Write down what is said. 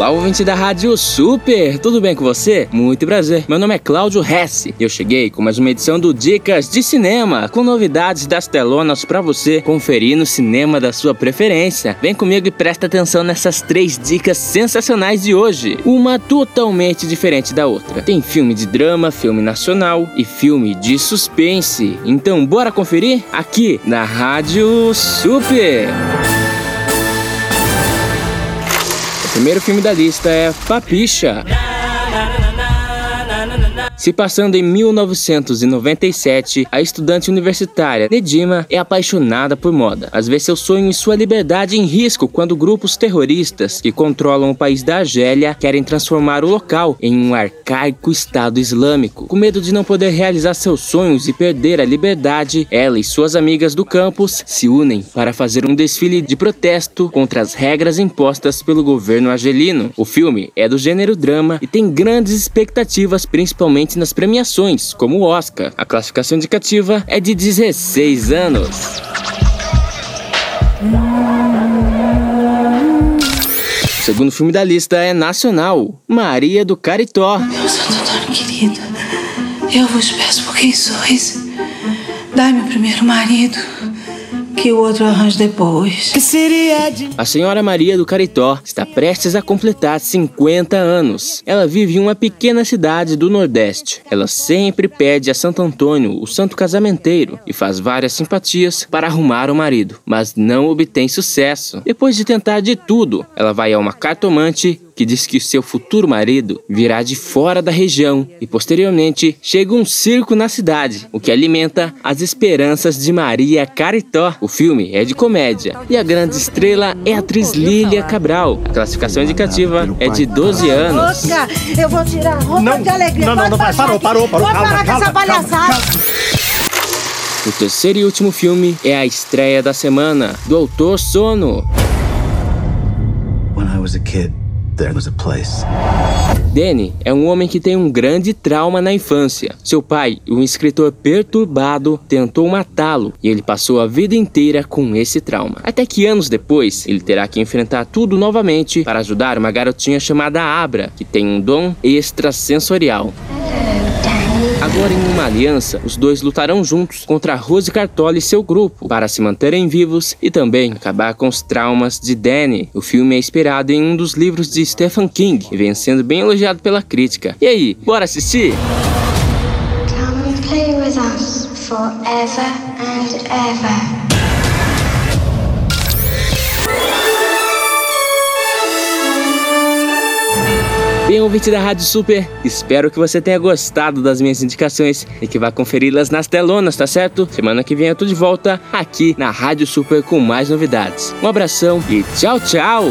Olá, ouvinte da Rádio Super! Tudo bem com você? Muito prazer. Meu nome é Cláudio Hesse e eu cheguei com mais uma edição do Dicas de Cinema, com novidades das telonas para você conferir no cinema da sua preferência. Vem comigo e presta atenção nessas três dicas sensacionais de hoje. Uma totalmente diferente da outra. Tem filme de drama, filme nacional e filme de suspense. Então, bora conferir aqui na Rádio Super! Primeiro filme da lista é Papicha. Se passando em 1997, a estudante universitária Nedima é apaixonada por moda, mas vê seu sonho e sua liberdade em risco quando grupos terroristas que controlam o país da Argélia querem transformar o local em um arcaico Estado Islâmico. Com medo de não poder realizar seus sonhos e perder a liberdade, ela e suas amigas do campus se unem para fazer um desfile de protesto contra as regras impostas pelo governo argelino. O filme é do gênero drama e tem grandes expectativas, principalmente nas premiações, como o Oscar. A classificação indicativa é de 16 anos. O segundo filme da lista é nacional, Maria do Caritó. Meu Santo Antônio querido, eu vos peço por quem sois. Dai-me o primeiro marido que o outro arranja depois. Que seria de... A senhora Maria do Caritó está prestes a completar 50 anos. Ela vive em uma pequena cidade do Nordeste. Ela sempre pede a Santo Antônio, o santo casamenteiro, e faz várias simpatias para arrumar o marido, mas não obtém sucesso. Depois de tentar de tudo, ela vai a uma cartomante que diz que seu futuro marido virá de fora da região e posteriormente chega um circo na cidade, o que alimenta as esperanças de Maria Caritó. O filme é de comédia e a grande estrela é a atriz Lília Cabral. A classificação indicativa é de 12 anos. Eu vou tirar a roupa Não, de alegria. não, não, Pode não, parou, parou, parou, Vou calma, parar com essa calma, calma, palhaçada. O terceiro e último filme é a estreia da semana, Doutor Sono. When I was a kid, Danny é um homem que tem um grande trauma na infância. Seu pai, um escritor perturbado, tentou matá-lo e ele passou a vida inteira com esse trauma. Até que anos depois, ele terá que enfrentar tudo novamente para ajudar uma garotinha chamada Abra, que tem um dom extrasensorial. Agora, em uma aliança, os dois lutarão juntos contra Rose Cartola e seu grupo para se manterem vivos e também acabar com os traumas de Danny. O filme é inspirado em um dos livros de Stephen King e vem sendo bem elogiado pela crítica. E aí, bora assistir? Come play with us forever and ever. Bem, ouvinte da Rádio Super, espero que você tenha gostado das minhas indicações e que vá conferi-las nas telonas, tá certo? Semana que vem eu tô de volta aqui na Rádio Super com mais novidades. Um abração e tchau, tchau!